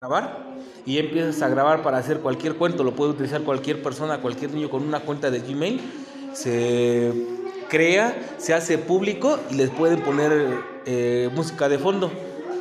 grabar y empiezas a grabar para hacer cualquier cuento, lo puede utilizar cualquier persona, cualquier niño con una cuenta de Gmail, se crea, se hace público y les pueden poner eh, música de fondo.